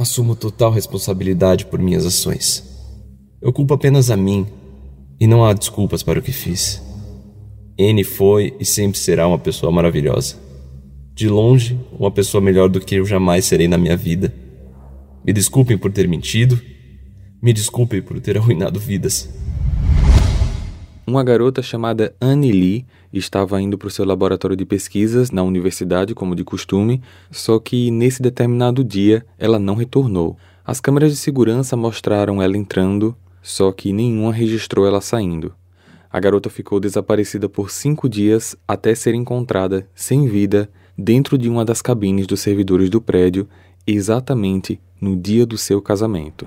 Assumo total responsabilidade por minhas ações. Eu culpo apenas a mim e não há desculpas para o que fiz. N foi e sempre será uma pessoa maravilhosa. De longe, uma pessoa melhor do que eu jamais serei na minha vida. Me desculpem por ter mentido. Me desculpem por ter arruinado vidas. Uma garota chamada Annie Lee estava indo para o seu laboratório de pesquisas na universidade, como de costume, só que nesse determinado dia ela não retornou. As câmeras de segurança mostraram ela entrando, só que nenhuma registrou ela saindo. A garota ficou desaparecida por cinco dias até ser encontrada sem vida dentro de uma das cabines dos servidores do prédio, exatamente no dia do seu casamento.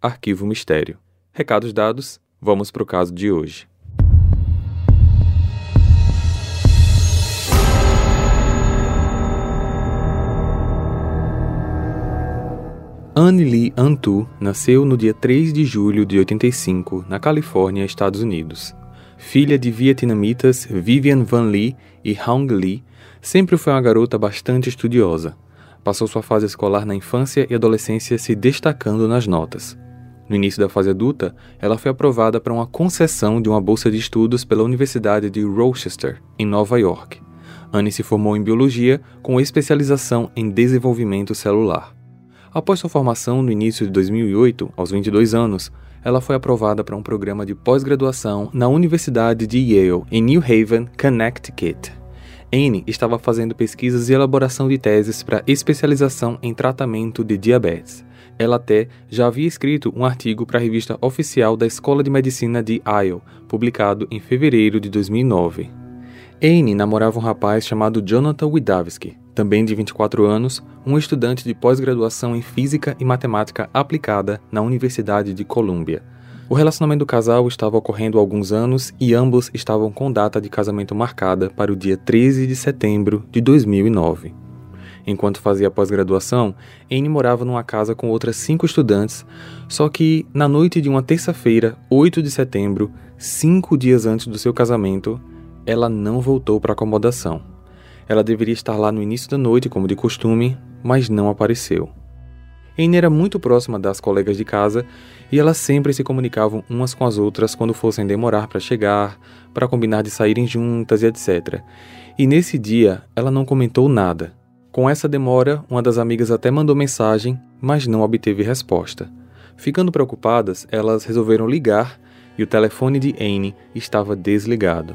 Arquivo Mistério. Recados dados, vamos para o caso de hoje. Anne Lee Antu nasceu no dia 3 de julho de 85, na Califórnia, Estados Unidos. Filha de vietnamitas Vivian Van Lee e Hong Lee, sempre foi uma garota bastante estudiosa. Passou sua fase escolar na infância e adolescência se destacando nas notas. No início da fase adulta, ela foi aprovada para uma concessão de uma bolsa de estudos pela Universidade de Rochester, em Nova York. Anne se formou em biologia com especialização em desenvolvimento celular. Após sua formação no início de 2008, aos 22 anos, ela foi aprovada para um programa de pós-graduação na Universidade de Yale, em New Haven, Connecticut. Anne estava fazendo pesquisas e elaboração de teses para especialização em tratamento de diabetes. Ela até já havia escrito um artigo para a revista oficial da Escola de Medicina de Iowa, publicado em fevereiro de 2009. Anne namorava um rapaz chamado Jonathan Widawski, também de 24 anos, um estudante de pós-graduação em Física e Matemática Aplicada na Universidade de Columbia. O relacionamento do casal estava ocorrendo há alguns anos e ambos estavam com data de casamento marcada para o dia 13 de setembro de 2009. Enquanto fazia pós-graduação, Anne morava numa casa com outras cinco estudantes, só que na noite de uma terça-feira, 8 de setembro, cinco dias antes do seu casamento, ela não voltou para a acomodação. Ela deveria estar lá no início da noite, como de costume, mas não apareceu. Anne era muito próxima das colegas de casa e elas sempre se comunicavam umas com as outras quando fossem demorar para chegar, para combinar de saírem juntas e etc. E nesse dia ela não comentou nada, com essa demora, uma das amigas até mandou mensagem, mas não obteve resposta. Ficando preocupadas, elas resolveram ligar e o telefone de Anne estava desligado.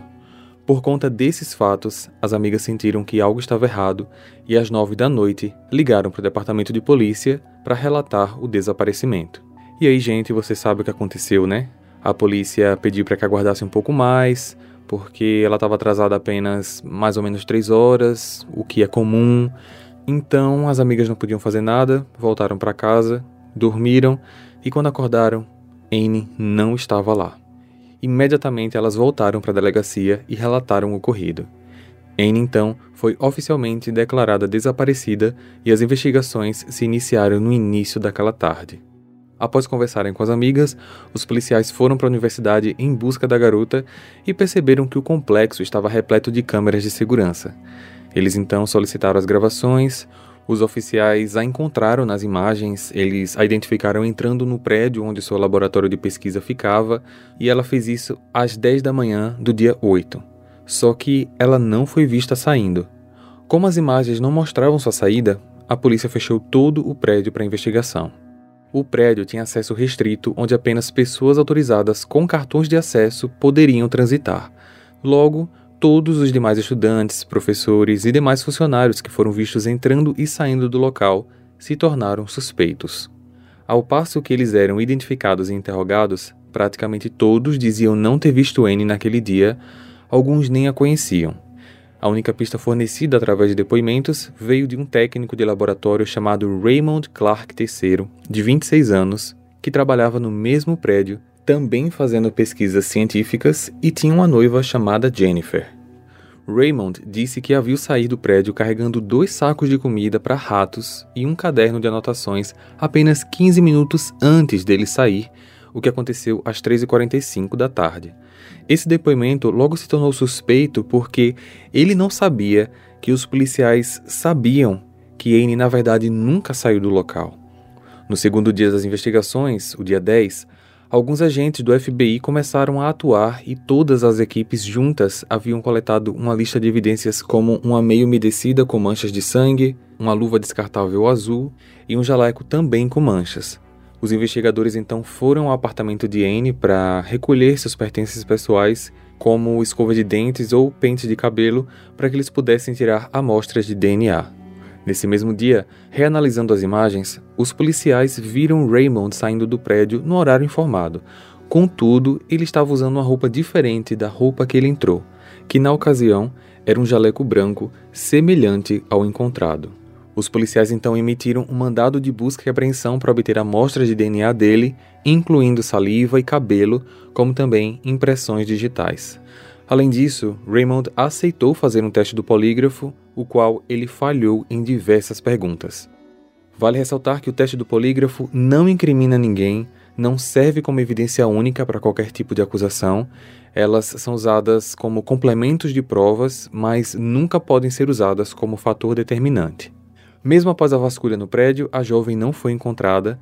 Por conta desses fatos, as amigas sentiram que algo estava errado e às nove da noite ligaram para o departamento de polícia para relatar o desaparecimento. E aí, gente, você sabe o que aconteceu, né? A polícia pediu para que aguardasse um pouco mais, porque ela estava atrasada apenas mais ou menos três horas, o que é comum. Então as amigas não podiam fazer nada, voltaram para casa, dormiram e quando acordaram, Anne não estava lá. Imediatamente elas voltaram para a delegacia e relataram o ocorrido. Anne então foi oficialmente declarada desaparecida e as investigações se iniciaram no início daquela tarde. Após conversarem com as amigas, os policiais foram para a universidade em busca da garota e perceberam que o complexo estava repleto de câmeras de segurança. Eles então solicitaram as gravações, os oficiais a encontraram nas imagens, eles a identificaram entrando no prédio onde seu laboratório de pesquisa ficava, e ela fez isso às 10 da manhã do dia 8. Só que ela não foi vista saindo. Como as imagens não mostravam sua saída, a polícia fechou todo o prédio para investigação. O prédio tinha acesso restrito, onde apenas pessoas autorizadas com cartões de acesso poderiam transitar. Logo, todos os demais estudantes, professores e demais funcionários que foram vistos entrando e saindo do local se tornaram suspeitos. Ao passo que eles eram identificados e interrogados, praticamente todos diziam não ter visto Anne naquele dia, alguns nem a conheciam. A única pista fornecida através de depoimentos veio de um técnico de laboratório chamado Raymond Clark III, de 26 anos, que trabalhava no mesmo prédio, também fazendo pesquisas científicas e tinha uma noiva chamada Jennifer. Raymond disse que havia saído do prédio carregando dois sacos de comida para ratos e um caderno de anotações apenas 15 minutos antes dele sair, o que aconteceu às 3h45 da tarde. Esse depoimento logo se tornou suspeito porque ele não sabia que os policiais sabiam que Anne na verdade nunca saiu do local. No segundo dia das investigações, o dia 10, alguns agentes do FBI começaram a atuar e todas as equipes juntas haviam coletado uma lista de evidências como uma meia umedecida com manchas de sangue, uma luva descartável azul e um jaleco também com manchas. Os investigadores então foram ao apartamento de Anne para recolher seus pertences pessoais, como escova de dentes ou pente de cabelo, para que eles pudessem tirar amostras de DNA. Nesse mesmo dia, reanalisando as imagens, os policiais viram Raymond saindo do prédio no horário informado. Contudo, ele estava usando uma roupa diferente da roupa que ele entrou, que na ocasião era um jaleco branco semelhante ao encontrado. Os policiais então emitiram um mandado de busca e apreensão para obter amostras de DNA dele, incluindo saliva e cabelo, como também impressões digitais. Além disso, Raymond aceitou fazer um teste do polígrafo, o qual ele falhou em diversas perguntas. Vale ressaltar que o teste do polígrafo não incrimina ninguém, não serve como evidência única para qualquer tipo de acusação, elas são usadas como complementos de provas, mas nunca podem ser usadas como fator determinante. Mesmo após a vasculha no prédio, a jovem não foi encontrada.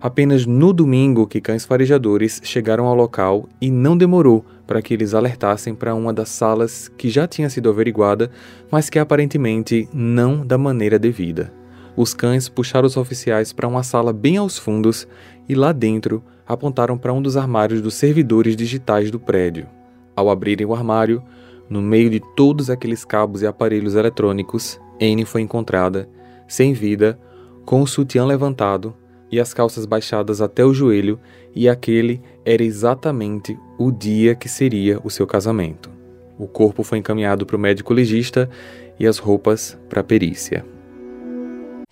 Apenas no domingo que cães farejadores chegaram ao local e não demorou para que eles alertassem para uma das salas que já tinha sido averiguada, mas que aparentemente não da maneira devida. Os cães puxaram os oficiais para uma sala bem aos fundos e lá dentro apontaram para um dos armários dos servidores digitais do prédio. Ao abrirem o armário, no meio de todos aqueles cabos e aparelhos eletrônicos, Anne foi encontrada sem vida, com o sutiã levantado e as calças baixadas até o joelho, e aquele era exatamente o dia que seria o seu casamento. O corpo foi encaminhado para o médico legista e as roupas para a perícia.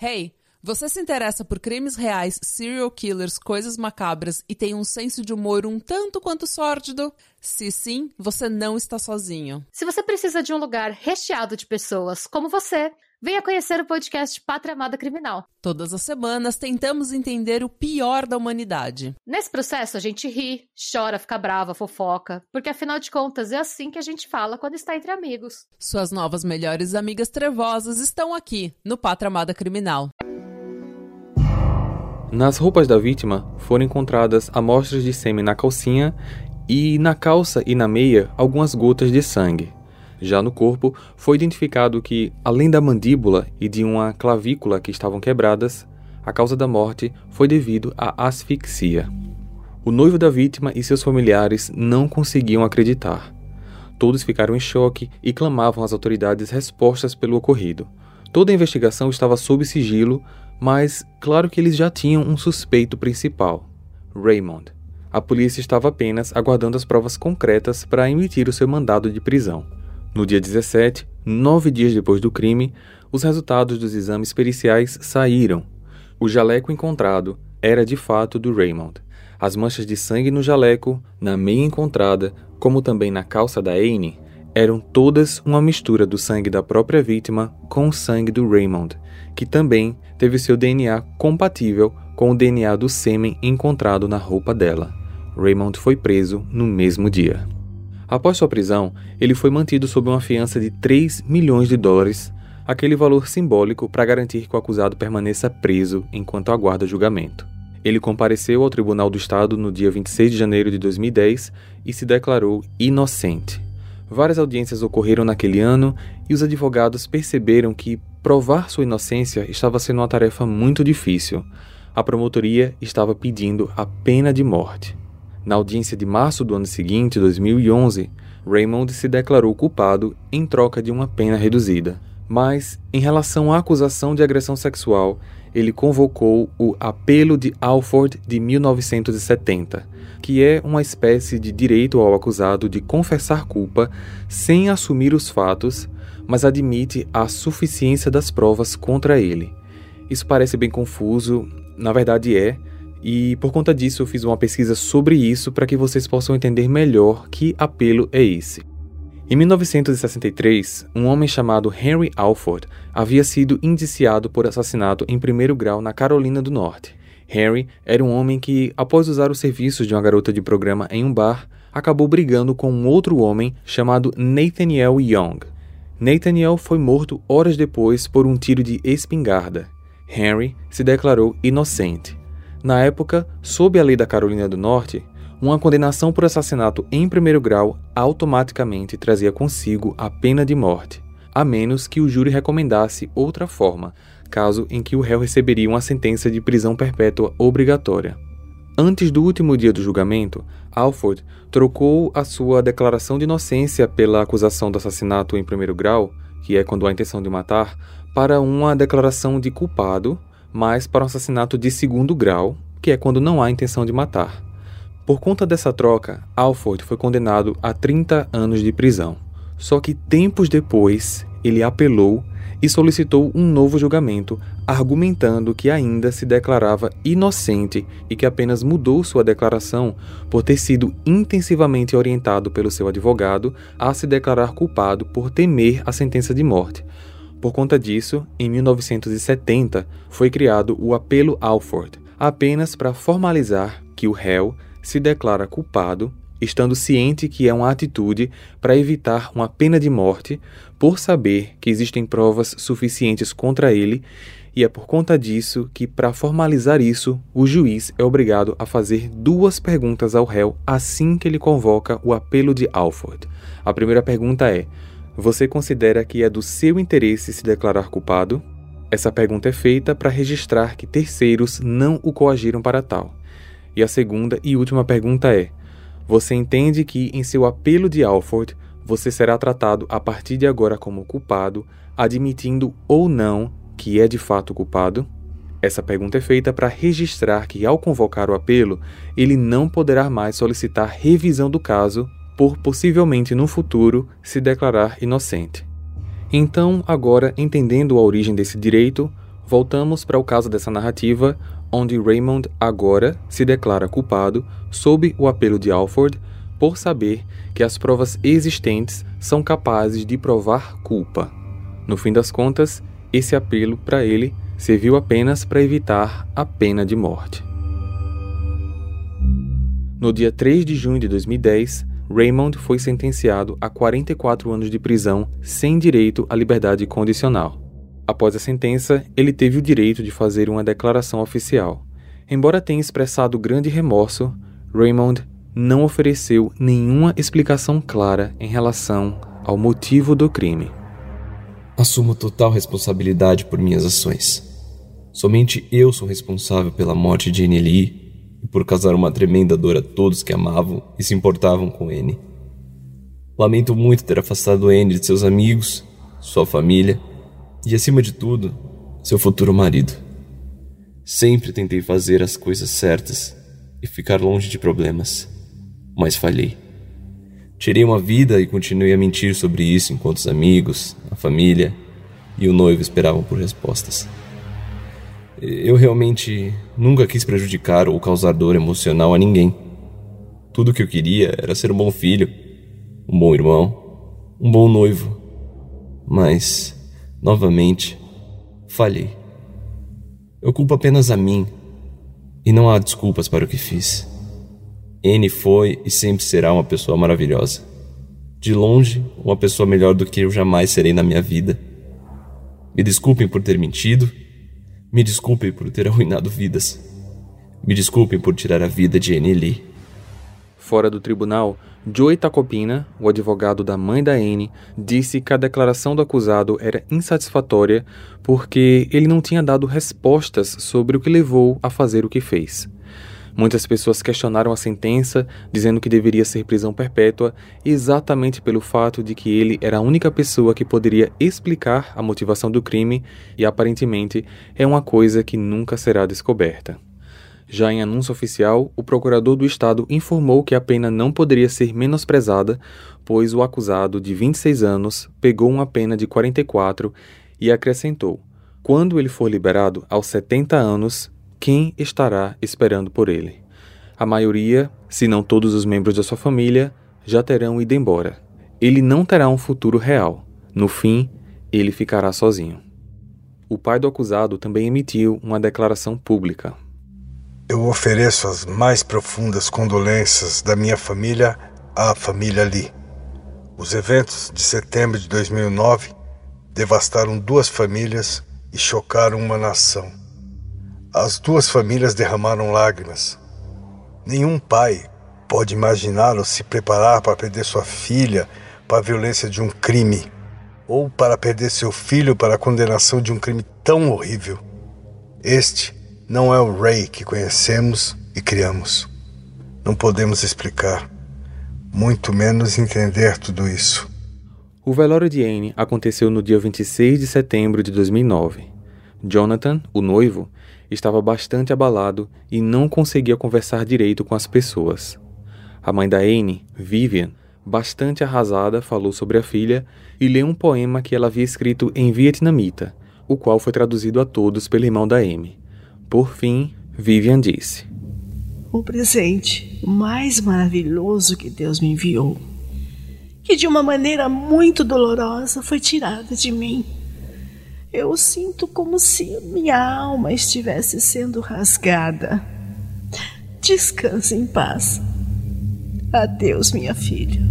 Hey, você se interessa por crimes reais, serial killers, coisas macabras e tem um senso de humor um tanto quanto sórdido? Se sim, você não está sozinho. Se você precisa de um lugar recheado de pessoas como você, Venha conhecer o podcast Pátria Amada Criminal. Todas as semanas tentamos entender o pior da humanidade. Nesse processo a gente ri, chora, fica brava, fofoca, porque afinal de contas é assim que a gente fala quando está entre amigos. Suas novas melhores amigas trevosas estão aqui no Pátria Amada Criminal. Nas roupas da vítima foram encontradas amostras de sêmen na calcinha e na calça e na meia algumas gotas de sangue. Já no corpo, foi identificado que, além da mandíbula e de uma clavícula que estavam quebradas, a causa da morte foi devido à asfixia. O noivo da vítima e seus familiares não conseguiam acreditar. Todos ficaram em choque e clamavam às autoridades respostas pelo ocorrido. Toda a investigação estava sob sigilo, mas claro que eles já tinham um suspeito principal: Raymond. A polícia estava apenas aguardando as provas concretas para emitir o seu mandado de prisão. No dia 17, nove dias depois do crime, os resultados dos exames periciais saíram. O jaleco encontrado era de fato do Raymond. As manchas de sangue no jaleco, na meia encontrada, como também na calça da Anne, eram todas uma mistura do sangue da própria vítima com o sangue do Raymond, que também teve seu DNA compatível com o DNA do sêmen encontrado na roupa dela. Raymond foi preso no mesmo dia. Após sua prisão, ele foi mantido sob uma fiança de 3 milhões de dólares, aquele valor simbólico para garantir que o acusado permaneça preso enquanto aguarda julgamento. Ele compareceu ao Tribunal do Estado no dia 26 de janeiro de 2010 e se declarou inocente. Várias audiências ocorreram naquele ano e os advogados perceberam que provar sua inocência estava sendo uma tarefa muito difícil. A promotoria estava pedindo a pena de morte. Na audiência de março do ano seguinte, 2011, Raymond se declarou culpado em troca de uma pena reduzida. Mas, em relação à acusação de agressão sexual, ele convocou o Apelo de Alford de 1970, que é uma espécie de direito ao acusado de confessar culpa sem assumir os fatos, mas admite a suficiência das provas contra ele. Isso parece bem confuso, na verdade é, e por conta disso eu fiz uma pesquisa sobre isso para que vocês possam entender melhor que apelo é esse. Em 1963, um homem chamado Henry Alford havia sido indiciado por assassinato em primeiro grau na Carolina do Norte. Henry era um homem que, após usar os serviços de uma garota de programa em um bar, acabou brigando com um outro homem chamado Nathaniel Young. Nathaniel foi morto horas depois por um tiro de espingarda. Henry se declarou inocente. Na época, sob a lei da Carolina do Norte, uma condenação por assassinato em primeiro grau automaticamente trazia consigo a pena de morte, a menos que o júri recomendasse outra forma, caso em que o réu receberia uma sentença de prisão perpétua obrigatória. Antes do último dia do julgamento, Alford trocou a sua declaração de inocência pela acusação do assassinato em primeiro grau, que é quando há intenção de matar, para uma declaração de culpado, mas para um assassinato de segundo grau, que é quando não há intenção de matar. Por conta dessa troca, Alford foi condenado a 30 anos de prisão. Só que tempos depois, ele apelou e solicitou um novo julgamento, argumentando que ainda se declarava inocente e que apenas mudou sua declaração por ter sido intensivamente orientado pelo seu advogado a se declarar culpado por temer a sentença de morte. Por conta disso, em 1970 foi criado o apelo Alford, apenas para formalizar que o réu se declara culpado, estando ciente que é uma atitude para evitar uma pena de morte, por saber que existem provas suficientes contra ele, e é por conta disso que, para formalizar isso, o juiz é obrigado a fazer duas perguntas ao réu assim que ele convoca o apelo de Alford. A primeira pergunta é: Você considera que é do seu interesse se declarar culpado? Essa pergunta é feita para registrar que terceiros não o coagiram para tal. E a segunda e última pergunta é: Você entende que, em seu apelo de Alford, você será tratado a partir de agora como culpado, admitindo ou não que é de fato culpado? Essa pergunta é feita para registrar que, ao convocar o apelo, ele não poderá mais solicitar revisão do caso por possivelmente no futuro se declarar inocente. Então, agora entendendo a origem desse direito, voltamos para o caso dessa narrativa, onde Raymond agora se declara culpado sob o apelo de Alford por saber que as provas existentes são capazes de provar culpa. No fim das contas, esse apelo para ele serviu apenas para evitar a pena de morte. No dia 3 de junho de 2010, Raymond foi sentenciado a 44 anos de prisão sem direito à liberdade condicional. Após a sentença, ele teve o direito de fazer uma declaração oficial. Embora tenha expressado grande remorso, Raymond não ofereceu nenhuma explicação clara em relação ao motivo do crime. Assumo total responsabilidade por minhas ações. Somente eu sou responsável pela morte de Lee e por causar uma tremenda dor a todos que amavam e se importavam com Annie. Lamento muito ter afastado Annie de seus amigos, sua família e, acima de tudo, seu futuro marido. Sempre tentei fazer as coisas certas e ficar longe de problemas, mas falhei. Tirei uma vida e continuei a mentir sobre isso enquanto os amigos, a família e o noivo esperavam por respostas. Eu realmente nunca quis prejudicar ou causar dor emocional a ninguém. Tudo o que eu queria era ser um bom filho, um bom irmão, um bom noivo. Mas Novamente, falhei. Eu culpo apenas a mim, e não há desculpas para o que fiz. N foi e sempre será uma pessoa maravilhosa. De longe, uma pessoa melhor do que eu jamais serei na minha vida. Me desculpem por ter mentido. Me desculpem por ter arruinado vidas. Me desculpem por tirar a vida de Annie Lee. Fora do tribunal, Joey Tacopina, o advogado da mãe da Anne, disse que a declaração do acusado era insatisfatória porque ele não tinha dado respostas sobre o que levou a fazer o que fez. Muitas pessoas questionaram a sentença, dizendo que deveria ser prisão perpétua, exatamente pelo fato de que ele era a única pessoa que poderia explicar a motivação do crime e aparentemente é uma coisa que nunca será descoberta. Já em anúncio oficial, o procurador do estado informou que a pena não poderia ser menosprezada, pois o acusado, de 26 anos, pegou uma pena de 44 e acrescentou: quando ele for liberado aos 70 anos, quem estará esperando por ele? A maioria, se não todos os membros da sua família, já terão ido embora. Ele não terá um futuro real. No fim, ele ficará sozinho. O pai do acusado também emitiu uma declaração pública. Eu ofereço as mais profundas condolências da minha família à família Lee. Os eventos de setembro de 2009 devastaram duas famílias e chocaram uma nação. As duas famílias derramaram lágrimas. Nenhum pai pode imaginar ou se preparar para perder sua filha para a violência de um crime ou para perder seu filho para a condenação de um crime tão horrível. Este não é o Ray que conhecemos e criamos. Não podemos explicar, muito menos entender tudo isso. O velório de Anne aconteceu no dia 26 de setembro de 2009. Jonathan, o noivo, estava bastante abalado e não conseguia conversar direito com as pessoas. A mãe da Anne, Vivian, bastante arrasada, falou sobre a filha e leu um poema que ela havia escrito em vietnamita, o qual foi traduzido a todos pelo irmão da Amy. Por fim, Vivian disse: O presente mais maravilhoso que Deus me enviou, que de uma maneira muito dolorosa foi tirado de mim. Eu sinto como se minha alma estivesse sendo rasgada. Descanse em paz. Adeus, minha filha.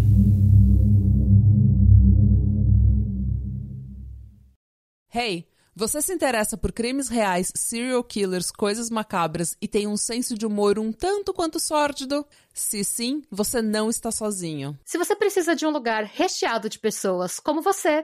Hey, você se interessa por crimes reais, serial killers, coisas macabras e tem um senso de humor um tanto quanto sórdido? Se sim, você não está sozinho. Se você precisa de um lugar recheado de pessoas como você,